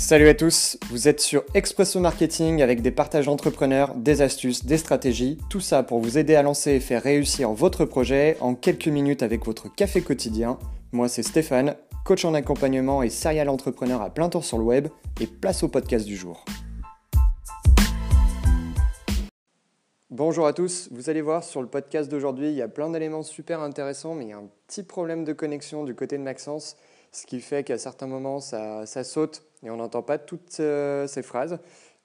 Salut à tous, vous êtes sur Expresso Marketing avec des partages d'entrepreneurs, des astuces, des stratégies, tout ça pour vous aider à lancer et faire réussir votre projet en quelques minutes avec votre café quotidien. Moi c'est Stéphane, coach en accompagnement et serial entrepreneur à plein temps sur le web et place au podcast du jour. Bonjour à tous, vous allez voir sur le podcast d'aujourd'hui, il y a plein d'éléments super intéressants mais il y a un petit problème de connexion du côté de Maxence ce qui fait qu'à certains moments, ça, saute et on n'entend pas toutes euh, ces phrases.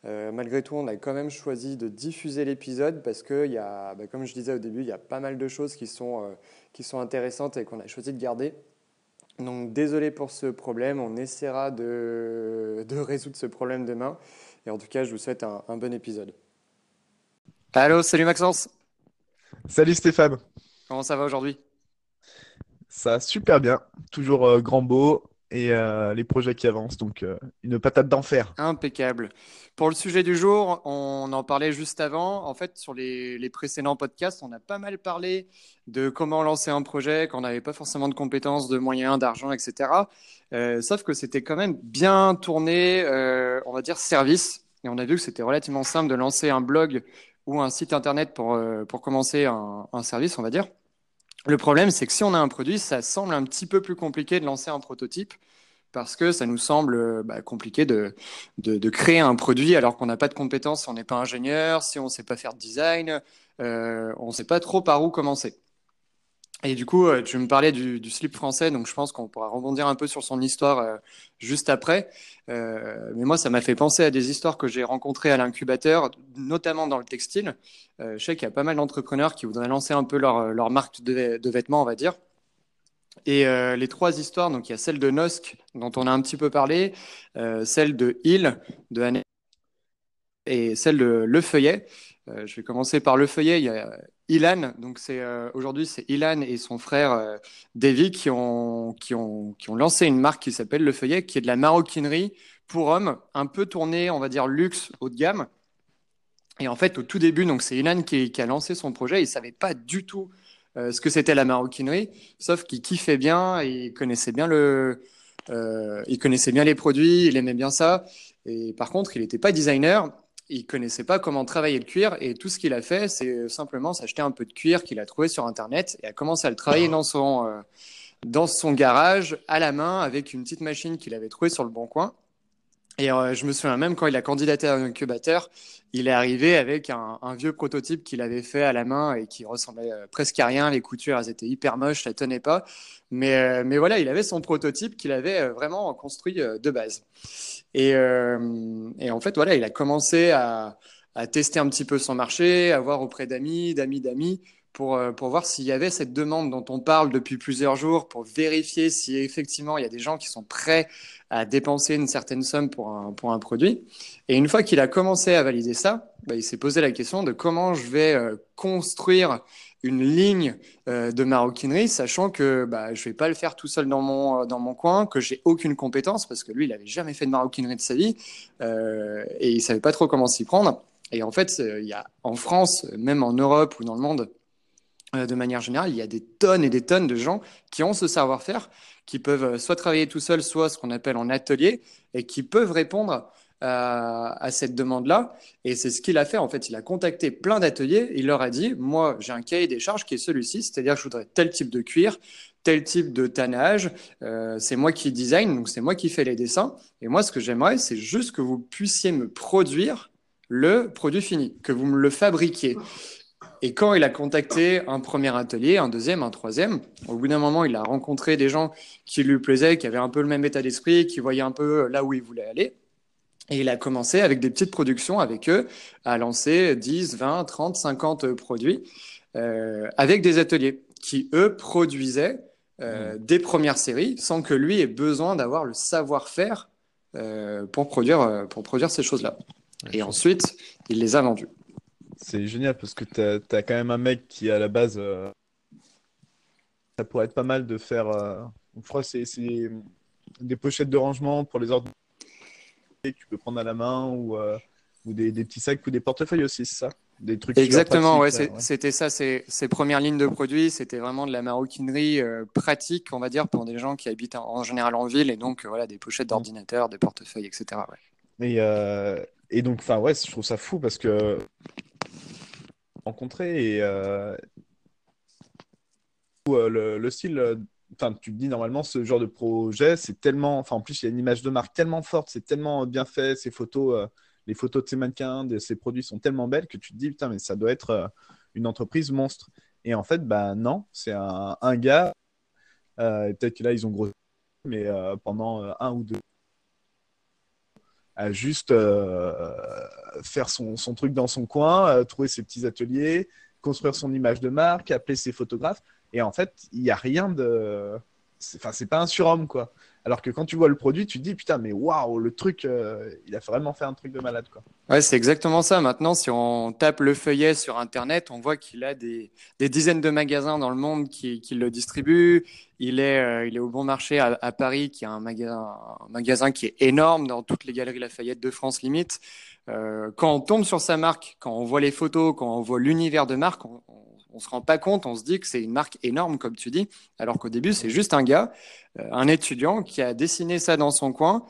Euh, malgré tout, on a quand même choisi de diffuser l'épisode parce que, y a, bah, comme je disais au début, il y a pas mal de choses qui sont, euh, qui sont intéressantes et qu'on a choisi de garder. Donc désolé pour ce problème, on essaiera de, de, résoudre ce problème demain. Et en tout cas, je vous souhaite un, un bon épisode. Allô, salut Maxence. Salut Stéphane. Comment ça va aujourd'hui? Ça super bien, toujours euh, grand beau et euh, les projets qui avancent, donc euh, une patate d'enfer. Impeccable. Pour le sujet du jour, on en parlait juste avant. En fait, sur les, précédents podcasts, on a pas mal parlé de comment lancer un projet quand on n'avait pas forcément de compétences, de moyens, d'argent, etc. sauf que c'était quand même bien tourné, on va dire, service. Et on a vu que c'était relativement simple de lancer un blog ou un site internet pour, pour commencer un service, on va dire. Le problème, c'est que si on a un produit, ça semble un petit peu plus compliqué de lancer un prototype parce que ça nous semble bah, compliqué de, de, créer un produit alors qu'on n'a pas de compétences, on n'est pas ingénieur, si on ne sait pas faire de design, euh, on ne sait pas trop par où commencer. Et du coup, euh, tu me parlais du, slip français, donc je pense qu'on pourra rebondir un peu sur son histoire euh, juste après. Euh, mais moi, ça m'a fait penser à des histoires que j'ai rencontrées à l'incubateur, notamment dans le textile. je sais qu'il y a pas mal d'entrepreneurs qui voudraient lancer un peu leur, marque de, de, vêtements, on va dire. Et les trois histoires, donc il y a celle de Nosk, dont on a un petit peu parlé, celle de Hill, de Anne, et celle de Le Feuillet. je vais commencer par Le Feuillet. Il y a Ilan, donc euh, aujourd'hui c'est Ilan et son frère euh, Davy qui ont, lancé une marque qui s'appelle Le Feuillet, qui est de la maroquinerie pour hommes, un peu tournée, on va dire luxe, haut de gamme. Et en fait, au tout début, donc c'est Ilan qui, a lancé son projet. Il savait pas du tout euh, ce que c'était la maroquinerie, sauf qu'il kiffait bien il connaissait bien le, il connaissait bien les produits, il aimait bien ça. Et par contre, il n'était pas designer il connaissait pas comment travailler le cuir et tout ce qu'il a fait, c'est simplement s'acheter un peu de cuir qu'il a trouvé sur Internet et a commencé à le travailler dans son, euh, dans son garage à la main avec une petite machine qu'il avait trouvée sur le bon coin. Et euh, je me souviens même quand il a candidaté à un incubateur, il est arrivé avec un, vieux prototype qu'il avait fait à la main et qui ressemblait euh, presque à rien. Les coutures, elles étaient hyper moches, ça tenait pas. Mais, mais voilà, il avait son prototype qu'il avait vraiment construit de base. Et, euh, en fait, voilà, il a commencé à, tester un petit peu son marché, à voir auprès d'amis, d'amis, d'amis, pour, euh, pour voir s'il y avait cette demande dont on parle depuis plusieurs jours, pour vérifier si effectivement il y a des gens qui sont prêts à dépenser une certaine somme pour un, pour un produit. Et une fois qu'il a commencé à valider ça, bah, il s'est posé la question de comment je vais euh, construire une ligne euh, de maroquinerie, sachant que bah, je ne vais pas le faire tout seul dans mon, dans mon coin, que j'ai aucune compétence, parce que lui, il n'avait jamais fait de maroquinerie de sa vie, et il ne savait pas trop comment s'y prendre. Et en fait, il y a, en France, même en Europe ou dans le monde, de manière générale, il y a des tonnes et des tonnes de gens qui ont ce savoir-faire, qui peuvent soit travailler tout seul, soit ce qu'on appelle en atelier, et qui peuvent répondre à, cette demande-là. Et c'est ce qu'il a fait. En fait, il a contacté plein d'ateliers. Il leur a dit, moi, j'ai un cahier des charges qui est celui-ci, c'est-à-dire je voudrais tel type de cuir, tel type de tannage. Euh, c'est moi qui design, donc c'est moi qui fais les dessins. Et moi, ce que j'aimerais, c'est juste que vous puissiez me produire le produit fini, que vous me le fabriquiez. Et quand il a contacté un premier atelier, un deuxième, un troisième, au bout d'un moment, il a rencontré des gens qui lui plaisaient, qui avaient un peu le même état d'esprit, qui voyaient un peu là où il voulait aller. Et il a commencé avec des petites productions avec eux à lancer 10, 20, 30, 50 produits euh, avec des ateliers qui, eux, produisaient euh, mmh. des premières séries sans que lui ait besoin d'avoir le savoir-faire euh, pour, produire, pour produire ces choses-là. Et ensuite, il les a vendus. C'est génial parce que tu as, quand même un mec qui, à la base, ça pourrait être pas mal de faire. je crois c'est des pochettes de rangement pour les ordres que tu peux prendre à la main ou, euh, ou des, petits sacs ou des portefeuilles aussi, c'est ça? Des trucs. Exactement, ouais, c'était ça, ces, premières lignes de produits, c'était vraiment de la maroquinerie pratique, on va dire, pour des gens qui habitent en, général en ville et donc voilà, des pochettes mmh. d'ordinateur, des portefeuilles, etc. Et, et donc, enfin, ouais, je trouve ça fou parce que rencontrer et le, le, style enfin, tu te dis normalement ce genre de projet, c'est tellement, enfin en plus il y a une image de marque tellement forte, c'est tellement bien fait, ces photos, euh, les photos de ces mannequins, de ces produits sont tellement belles que tu te dis putain mais ça doit être euh, une entreprise monstre. Et en fait bah non, c'est un, gars, euh, peut-être que là ils ont grossi, mais pendant un ou deux à juste faire son, son, truc dans son coin, trouver ses petits ateliers, construire son image de marque, appeler ses photographes. Et en fait, il n'y a rien de. Enfin, c'est pas un surhomme, quoi. Alors que quand tu vois le produit, tu te dis putain, mais waouh, le truc, euh, il a vraiment fait un truc de malade, quoi. Ouais, c'est exactement ça. Maintenant, si on tape le feuillet sur Internet, on voit qu'il a des, dizaines de magasins dans le monde qui, le distribuent. Il est, euh, il est au bon marché à, Paris, qui a un magasin, un magasin qui est énorme dans toutes les galeries Lafayette de France limite. Euh, quand on tombe sur sa marque, quand on voit les photos, quand on voit l'univers de marque, on se rend pas compte, on se dit que c'est une marque énorme, comme tu dis, alors qu'au début, c'est juste un gars, euh, un étudiant qui a dessiné ça dans son coin,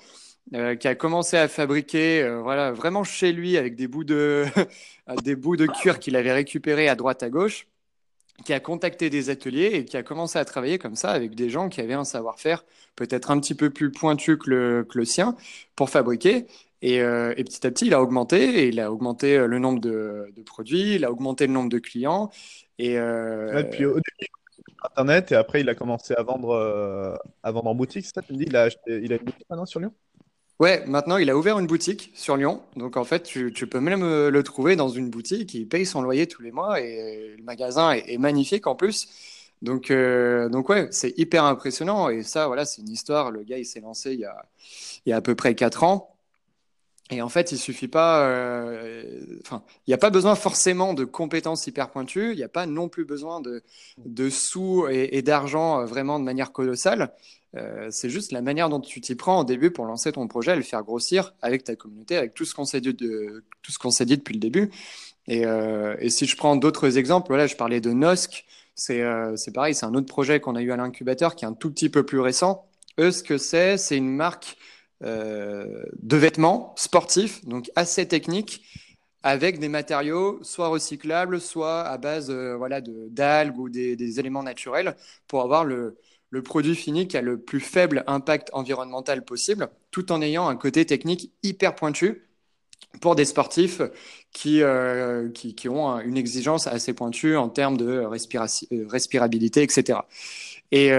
euh, qui a commencé à fabriquer, euh, voilà, vraiment chez lui avec des bouts de, des bouts de cuir qu'il avait récupérés à droite à gauche, qui a contacté des ateliers et qui a commencé à travailler comme ça avec des gens qui avaient un savoir-faire peut-être un petit peu plus pointu que le, que le sien pour fabriquer. Et, et, petit à petit, il a augmenté, et il a augmenté le nombre de, de, produits, il a augmenté le nombre de clients, et euh... puis au début, Internet, et après, il a commencé à vendre, euh, à vendre en boutique. Ça, tu me dis, il a, il a une boutique maintenant sur Lyon? Ouais, maintenant, il a ouvert une boutique sur Lyon. Donc, en fait, tu, tu peux même euh, le trouver dans une boutique. Il paye son loyer tous les mois et le magasin est, magnifique en plus. Donc, euh, donc ouais, c'est hyper impressionnant. Et ça, voilà, c'est une histoire. Le gars, il s'est lancé il y a, il y a à peu près 4 ans. Et en fait, il suffit pas, euh, enfin, il n'y a pas besoin forcément de compétences hyper pointues. Il n'y a pas non plus besoin de, de sous et, d'argent euh, vraiment de manière colossale. Euh, c'est juste la manière dont tu t'y prends au début pour lancer ton projet, le faire grossir avec ta communauté, avec tout ce qu'on s'est dit, depuis le début. Et, si je prends d'autres exemples, voilà, je parlais de Nosk. C'est, pareil, c'est un autre projet qu'on a eu à l'incubateur qui est un tout petit peu plus récent. Eux, ce que c'est, c'est une marque de vêtements sportifs, donc assez techniques, avec des matériaux soit recyclables, soit à base euh, voilà, de, d'algues ou des, éléments naturels pour avoir le, le produit fini qui a le plus faible impact environnemental possible, tout en ayant un côté technique hyper pointu pour des sportifs qui, euh, qui, qui, ont une exigence assez pointue en termes de respirabilité, etc. Et,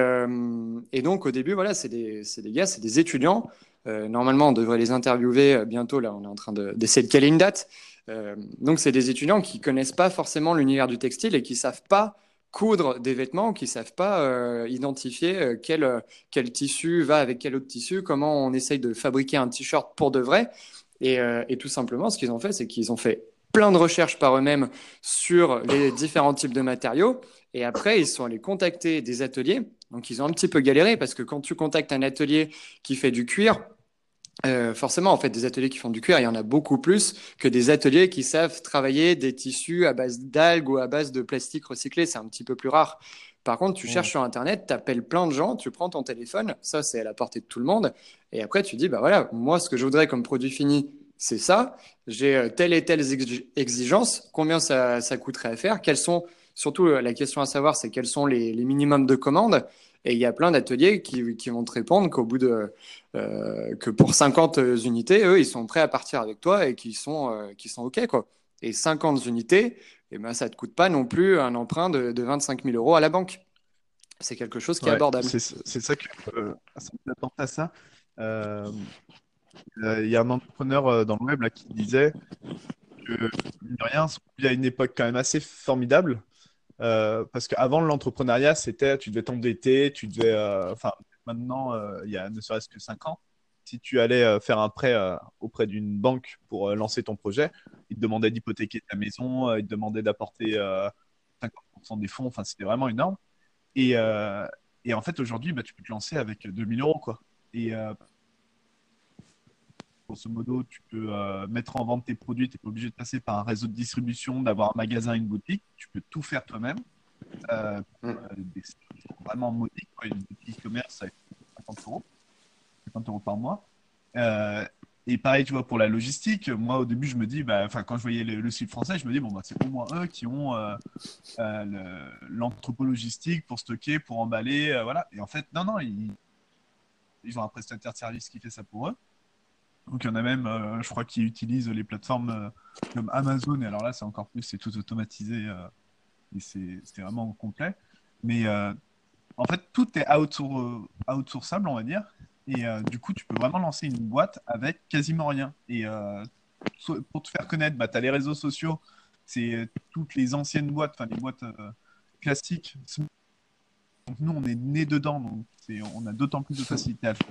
et, donc, au début, voilà, c'est des, des, gars, c'est des étudiants euh, normalement, on devrait les interviewer euh, bientôt. Là, on est en train d'essayer de, caler une date. Euh, donc, c'est des étudiants qui connaissent pas forcément l'univers du textile et qui savent pas coudre des vêtements, qui savent pas identifier quel, quel tissu va avec quel autre tissu, comment on essaye de fabriquer un t-shirt pour de vrai. Et, et tout simplement, ce qu'ils ont fait, c'est qu'ils ont fait plein de recherches par eux-mêmes sur les différents types de matériaux. Et après, ils sont allés contacter des ateliers. Donc, ils ont un petit peu galéré parce que quand tu contactes un atelier qui fait du cuir, euh, forcément, en fait, des ateliers qui font du cuir, il y en a beaucoup plus que des ateliers qui savent travailler des tissus à base d'algues ou à base de plastique recyclé. C'est un petit peu plus rare. Par contre, tu cherches sur Internet, tu appelles plein de gens, tu prends ton téléphone, ça c'est à la portée de tout le monde, et après tu dis, bah voilà, moi ce que je voudrais comme produit fini, c'est ça, j'ai euh, telle et telle exigence, combien ça, ça coûterait à faire, quels sont, surtout la question à savoir, c'est quels sont les, les minimums de commandes, et il y a plein d'ateliers qui, qui, vont te répondre qu'au bout de euh, que pour 50 unités, eux, ils sont prêts à partir avec toi et qui sont euh, qui sont ok quoi. Et 50 unités, et eh ben ça te coûte pas non plus un emprunt de, de 25 000 euros à la banque. C'est quelque chose qui est abordable. C'est ça que euh, à ça. Euh, il y a un entrepreneur dans le web là, qui disait que, rien, il y a une époque quand même assez formidable euh, parce qu'avant l'entrepreneuriat, c'était tu devais t'endetter, tu devais. Euh, enfin, maintenant, euh, il y a ne serait-ce que 5 ans, si tu allais faire un prêt auprès d'une banque pour lancer ton projet, ils te demandaient d'hypothéquer ta maison, ils te demandaient d'apporter 50% des fonds, enfin, c'était vraiment énorme. Et, et en fait, aujourd'hui, bah, tu peux te lancer avec 2000 euros. Quoi. Grosso modo, tu peux mettre en vente tes produits, tu n'es pas obligé de passer par un réseau de distribution, d'avoir un magasin, une boutique, tu peux tout faire toi-même. Mm. vraiment modique, une boutique e-commerce, ça 50 euros, 50 euros par mois. Et pareil, tu vois, pour la logistique, moi au début, je me dis, bah, quand je voyais le, site français, je me dis, bon, bah, c'est au moins eux qui ont euh, euh, l'entrepôt logistique pour stocker, pour emballer, euh, voilà. Et en fait, non, non, ils, ils, ont un prestataire de service qui fait ça pour eux. Donc il y en a même, je crois, qui utilisent les plateformes comme Amazon, et alors là, c'est encore plus, c'est tout automatisé, et c'est vraiment complet. Mais en fait, tout est outsourçable, on va dire. Et euh, du coup, tu peux vraiment lancer une boîte avec quasiment rien. Et euh, pour te faire connaître, bah, tu as les réseaux sociaux, c'est euh, toutes les anciennes boîtes, enfin les boîtes classiques. Donc, nous, on est né dedans, donc on a d'autant plus de facilité à faire.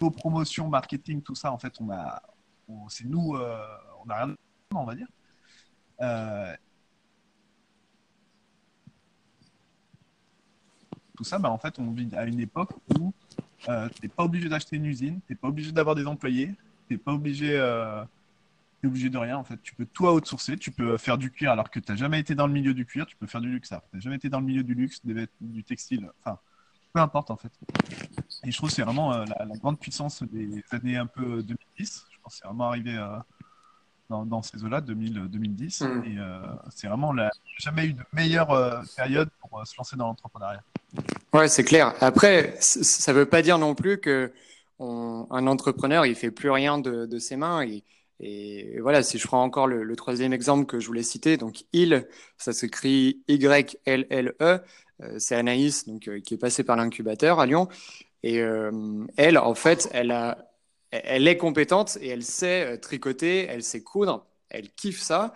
Vos promotions, marketing, tout ça, en fait, on a, c'est nous, on a rien, on va dire. tout ça, bah, en fait, on vit à une époque où euh, tu n'es pas obligé d'acheter une usine, tu n'es pas obligé d'avoir des employés, tu n'es pas obligé, euh, obligé de rien. En fait, tu peux tout outsourcer, tu peux faire du cuir alors que tu n'as jamais été dans le milieu du cuir, tu peux faire du luxe. Tu n'as jamais été dans le milieu du luxe, du textile, enfin, peu importe en fait. Et je trouve que c'est vraiment euh, la, grande puissance des années un peu 2010. Je pense que c'est vraiment arrivé dans, ces eaux-là, 2010. Mm. Et c'est vraiment la, jamais eu de meilleure période pour se lancer dans l'entrepreneuriat. Ouais, c'est clair. Après, ça ne veut pas dire non plus que un entrepreneur, il fait plus rien de, ses mains. Et, voilà, si je prends encore le, troisième exemple que je voulais citer, donc il, ça s'écrit Y-L-L-E, euh, c'est Anaïs, donc, euh, qui est passée par l'incubateur à Lyon. Et euh, elle, en fait, elle, est compétente et elle sait tricoter, elle sait coudre, elle kiffe ça.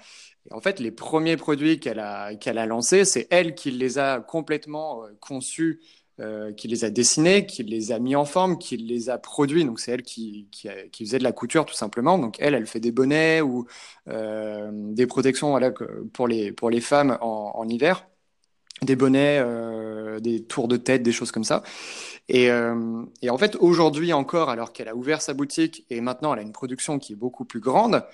Et en fait, les premiers produits qu'elle a, lancés, c'est elle qui les a complètement euh, conçus, euh, qui les a dessinés, qui les a mis en forme, qui les a produits. Donc, c'est elle qui, faisait de la couture, tout simplement. Donc, elle, elle fait des bonnets ou euh, des protections pour, les, femmes en, hiver. Des bonnets, euh, des tours de tête, des choses comme ça. Et, euh, et en fait, aujourd'hui encore, alors qu'elle a ouvert sa boutique et maintenant elle a une production qui est beaucoup plus grande,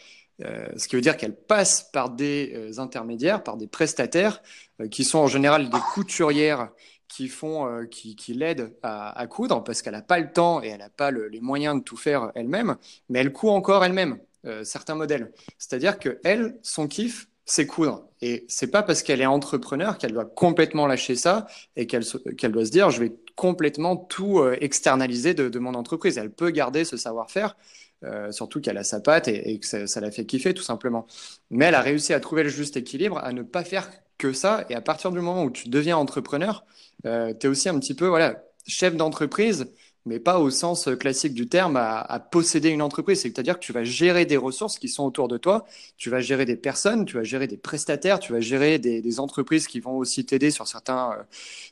euh, ce qui veut dire qu'elle passe par des euh, intermédiaires, par des prestataires, qui sont en général des couturières qui font, qui, l'aident à, coudre parce qu'elle n'a pas le temps et elle n'a pas le, les moyens de tout faire elle-même, mais elle coud encore elle-même certains modèles. C'est-à-dire que elle, son kiff, c'est coudre. Et c'est pas parce qu'elle est entrepreneur qu'elle doit complètement lâcher ça et qu'elle doit se dire je vais complètement tout externaliser de, de mon entreprise. Elle peut garder ce savoir-faire, euh, surtout qu'elle a sa patte et, que ça, la fait kiffer tout simplement. Mais elle a réussi à trouver le juste équilibre, à ne pas faire que ça. Et à partir du moment où tu deviens entrepreneur, euh, tu es aussi un petit peu voilà, chef d'entreprise mais pas au sens classique du terme à, posséder une entreprise. C'est-à-dire que tu vas gérer des ressources qui sont autour de toi, tu vas gérer des personnes, tu vas gérer des prestataires, tu vas gérer des, entreprises qui vont aussi t'aider sur certains, euh,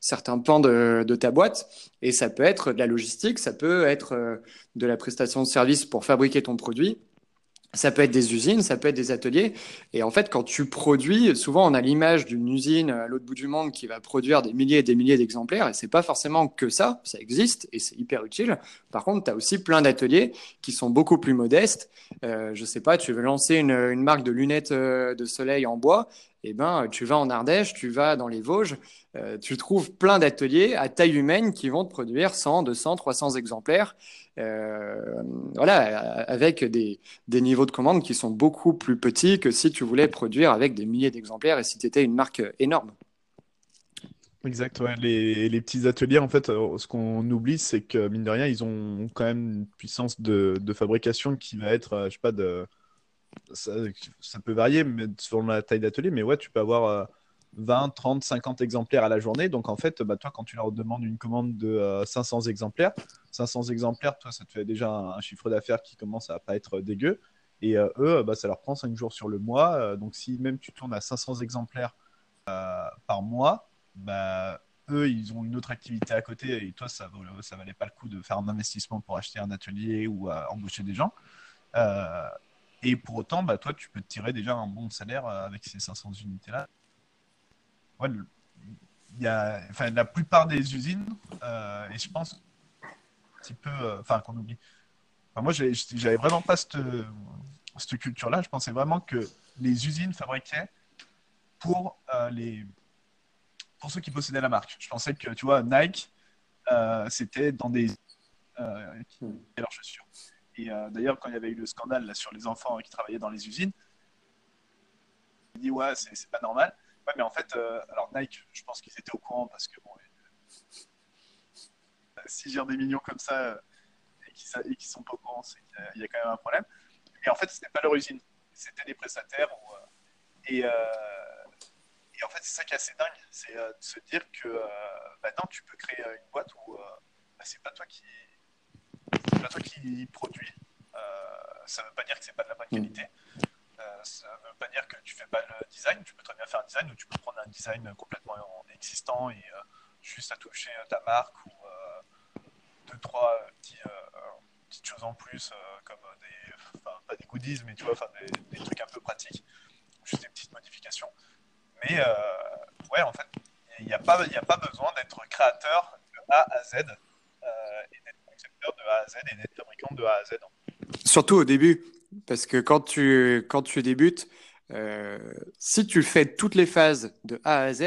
certains pans de, de, ta boîte. Et ça peut être de la logistique, ça peut être euh, de la prestation de service pour fabriquer ton produit. Ça peut être des usines, ça peut être des ateliers. Et en fait, quand tu produis, souvent on a l'image d'une usine à l'autre bout du monde qui va produire des milliers et des milliers d'exemplaires. Et c'est pas forcément que ça, ça existe et c'est hyper utile. Par contre, tu as aussi plein d'ateliers qui sont beaucoup plus modestes. Euh, je sais pas, tu veux lancer une, marque de lunettes euh, de soleil en bois eh ben, tu vas en Ardèche, tu vas dans les Vosges, euh, tu trouves plein d'ateliers à taille humaine qui vont te produire 100, 200, 300 exemplaires, euh, voilà, avec des, niveaux de commande qui sont beaucoup plus petits que si tu voulais produire avec des milliers d'exemplaires et si tu étais une marque énorme. Exact, les, petits ateliers, en fait, euh, ce qu'on oublie, c'est que mine de rien, ils ont quand même une puissance de, de fabrication qui va être, je sais pas, de ça, peut varier mais selon la taille d'atelier, mais ouais, tu peux avoir 20, 30, 50 exemplaires à la journée. Donc en fait, bah, toi, quand tu leur demandes une commande de 500 euh, exemplaires, 500 exemplaires, toi, ça te fait déjà un, chiffre d'affaires qui commence à pas être dégueu. Et euh, eux, bah, ça leur prend 5 jours sur le mois. Euh, donc si même tu tournes à 500 exemplaires par mois, bah, eux, ils ont une autre activité à côté et toi, ça ne valait pas le coup de faire un investissement pour acheter un atelier ou embaucher des gens. Et pour autant, bah, toi, tu peux te tirer déjà un bon salaire avec ces 500 unités-là. Ouais, y a, enfin, la plupart des usines, euh, et je pense un petit peu, euh, enfin, qu'on oublie, moi, j'avais vraiment pas cette, cette culture-là. Je pensais vraiment que les usines fabriquaient pour euh, les pour ceux qui possédaient la marque. Je pensais que, tu vois, Nike, c'était dans des qui leurs chaussures. Et d'ailleurs, quand il y avait eu le scandale là, sur les enfants qui travaillaient dans les usines, il dit ouais, c'est pas normal. Mais en fait, alors Nike, je pense qu'ils étaient au courant parce que bon, si j'ai des millions comme ça et qui, qui sont pas au courant, c'est y, a quand même un problème. Et en fait, c'était pas leur usine, c'était des prestataires. et, et en fait, c'est ça qui est assez dingue, c'est euh, de se dire que maintenant, tu peux créer euh, une boîte où bah, c'est pas toi qui, pas toi qui produis. ça ne veut pas dire que c'est pas de la bonne mm. Qualité. ça ne veut pas dire que tu fais pas le design. Tu peux très bien faire un design ou tu peux prendre un design complètement existant et juste à toucher ta marque ou deux trois petites choses en plus comme des, pas des goodies, mais tu vois, des, des trucs un peu pratiques, juste des petites modifications. Mais euh, ouais, en fait, il n'y a, pas, a pas besoin d'être créateur de A à Z euh, et d'être concepteur de A à Z et d'être fabricant de A à Z. Surtout au début, parce que quand tu, quand tu débutes, euh, si tu fais toutes les phases de A à Z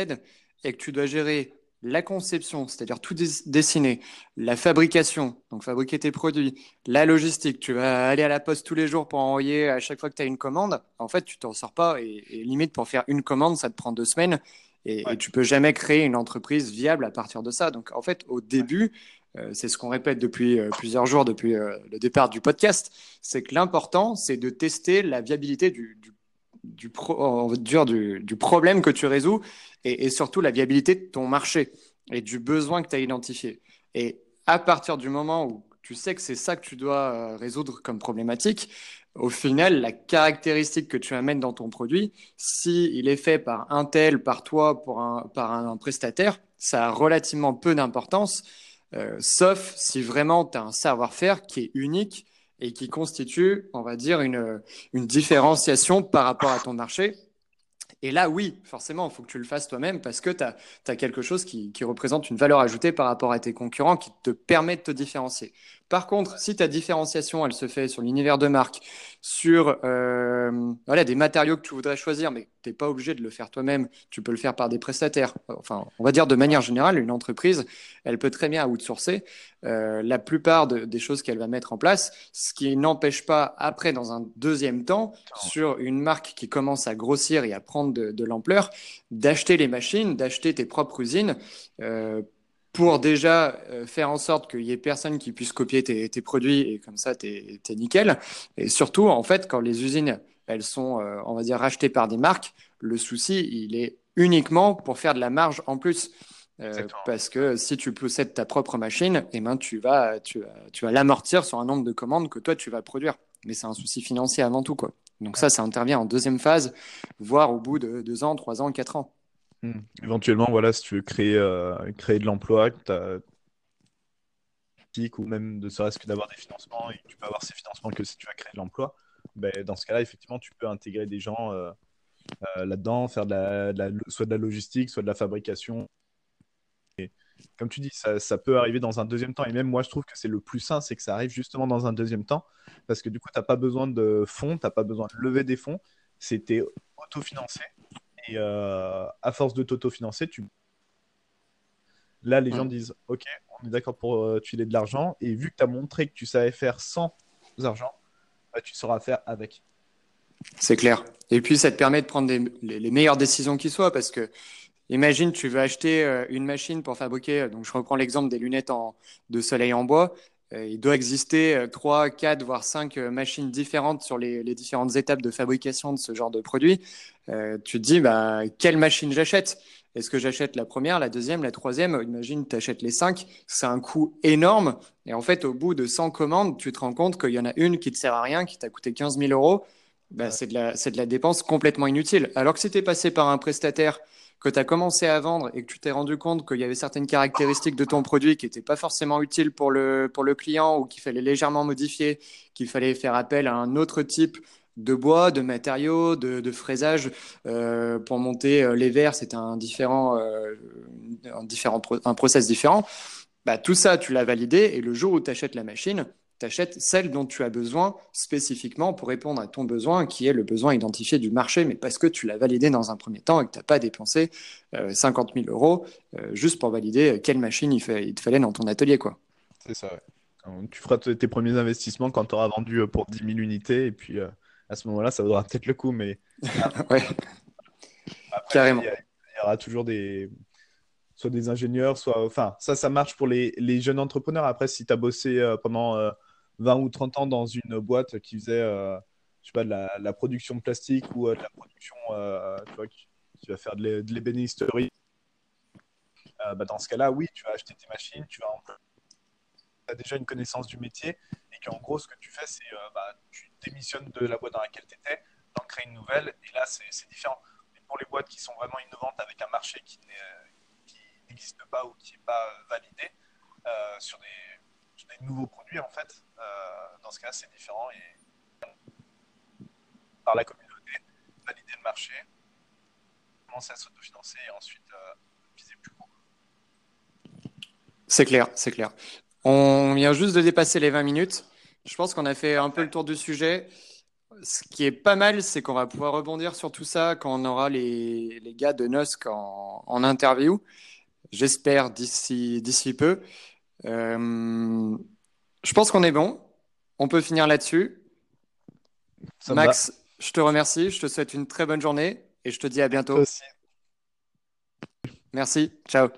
et que tu dois gérer la conception, c'est-à-dire tout dessiner, la fabrication, donc fabriquer tes produits, la logistique, tu vas aller à la poste tous les jours pour envoyer à chaque fois que tu as une commande, en fait, tu t'en sors pas et, limite pour faire une commande, ça te prend deux semaines et, tu tu peux jamais créer une entreprise viable à partir de ça. Donc, en fait, au début, c'est ce qu'on répète depuis euh, plusieurs jours, depuis euh, le départ du podcast, c'est que l'important, c'est de tester la viabilité du, du du, pro, du, du, problème que tu résous et, surtout la viabilité de ton marché et du besoin que tu as identifié. Et à partir du moment où tu sais que c'est ça que tu dois euh, résoudre comme problématique, au final, la caractéristique que tu amènes dans ton produit, si est fait par un tel, par toi, par un, prestataire, ça a relativement peu d'importance, euh, sauf si vraiment tu as un savoir-faire qui est unique et qui constitue, on va dire, une, une différenciation par rapport à ton marché. Et là, oui, forcément, il faut que tu le fasses toi-même parce que tu as, quelque chose qui, qui, représente une valeur ajoutée par rapport à tes concurrents qui te permet de te différencier. Par contre, si ta différenciation, elle se fait sur l'univers de marque, sur euh, voilà, des matériaux que tu voudrais choisir, mais tu n'es pas obligé de le faire toi-même, tu peux le faire par des prestataires. Enfin, on va dire de manière générale, une entreprise, elle peut très bien outsourcer euh, la plupart des choses qu'elle va mettre en place, ce qui n'empêche pas après, dans un deuxième temps, sur une marque qui commence à grossir et à prendre de, de l'ampleur, d'acheter les machines, d'acheter tes propres usines. Euh, pour déjà euh, faire en sorte qu'il y ait personne qui puisse copier tes, produits et comme ça, tu es, nickel. Et surtout, en fait, quand les usines, elles sont, euh, on va dire, rachetées par des marques, le souci, il est uniquement pour faire de la marge en plus. Euh, parce que si tu possèdes ta propre machine, eh ben, tu vas, tu, tu vas l'amortir sur un nombre de commandes que toi, tu vas produire. Mais c'est un souci financier avant tout. Quoi. Donc ça, ça intervient en deuxième phase, voire au bout de deux ans, trois ans, quatre ans. Hmm. Éventuellement, voilà, si tu veux créer, euh, créer de l'emploi, ou même de serait-ce que d'avoir des financements et tu peux avoir ces financements que si tu vas créer de l'emploi, ben, dans ce cas-là, effectivement, tu peux intégrer des gens euh, euh, là-dedans, faire de la, soit de la logistique, soit de la fabrication. Et comme tu dis, ça, ça, peut arriver dans un deuxième temps. Et même moi, je trouve que c'est le plus sain, c'est que ça arrive justement dans un deuxième temps, parce que du coup, tu n'as pas besoin de fonds, tu n'as pas besoin de lever des fonds, c'était autofinancé. Et euh, à force de t'auto-financer, tu... là, les gens disent Ok, on est d'accord pour euh, filer de l'argent. Et vu que tu as montré que tu savais faire sans argent, bah, tu sauras faire avec. C'est clair. Et puis, ça te permet de prendre les, meilleures décisions qui soient parce que Imagine, tu veux acheter euh, une machine pour fabriquer, donc je reprends l'exemple des lunettes en, de soleil en bois. Euh, il doit exister 3, 4, voire 5 euh, machines différentes sur les, différentes étapes de fabrication de ce genre de produit. Euh, tu te dis, bah, quelle machine j'achète? Est-ce que j'achète la première, la deuxième, la troisième? Imagine, tu achètes les 5. C'est un coût énorme. Et en fait, au bout de 100 commandes, tu te rends compte qu'il y en a une qui ne te sert à rien, qui t'a coûté 15 000 euros. Bah, c'est de, de, la dépense complètement inutile. Alors que si tu es passé par un prestataire que tu as commencé à vendre et que tu t'es rendu compte qu'il y avait certaines caractéristiques de ton produit qui n'étaient pas forcément utiles pour le, pour le client ou qu'il fallait légèrement modifier, qu'il fallait faire appel à un autre type de bois, de matériaux, de, de fraisage euh, pour monter euh, les verres, c'était un différent, euh, un process différent. Bah, tout ça, tu l'as validé et le jour où tu achètes la machine, tu achètes celle dont tu as besoin spécifiquement pour répondre à ton besoin, qui est le besoin identifié du marché, mais parce que tu l'as validé dans un premier temps et que tu n'as pas dépensé 50 000 euros juste pour valider quelle machine il, il, te fallait dans ton atelier. quoi. C'est ça, Tu feras tes premiers investissements quand tu auras vendu pour 10 000 unités, et puis à ce moment-là, ça vaudra peut-être le coup, mais... ouais. Carrément. Il y, aura toujours des soit des ingénieurs, soit. Enfin, ça, ça marche pour les, les jeunes entrepreneurs. Après, si tu as bossé euh, pendant 20 euh, ou 30 ans dans une boîte qui faisait, euh, je sais pas, de la, la, production de plastique ou de la production, tu vois, qui, va faire de l'ébénisterie, bah, dans ce cas-là, oui, tu vas acheter tes machines, tu vas as déjà une connaissance du métier et qu'en gros, ce que tu fais, c'est bah, tu démissionnes de la boîte dans laquelle tu étais, tu en crées une nouvelle et là, c'est différent. Mais pour les boîtes qui sont vraiment innovantes avec un marché qui n'existe pas ou qui n'est pas validé euh, sur des, des, nouveaux produits, en fait, euh, dans ce cas, c'est différent et par la communauté, valider le marché, commencer à s'autofinancer et ensuite euh, viser plus gros. C'est clair, c'est clair. On vient juste de dépasser les 20 minutes. Je pense qu'on a fait un peu le tour du sujet. Ce qui est pas mal, c'est qu'on va pouvoir rebondir sur tout ça quand on aura les, les gars de NOSC en, en interview. J'espère d'ici d'ici peu. Euh, je pense qu'on est bon. On peut finir là-dessus. Max, je te remercie. Je te souhaite une très bonne journée et je te dis à bientôt. Merci. Merci. Ciao.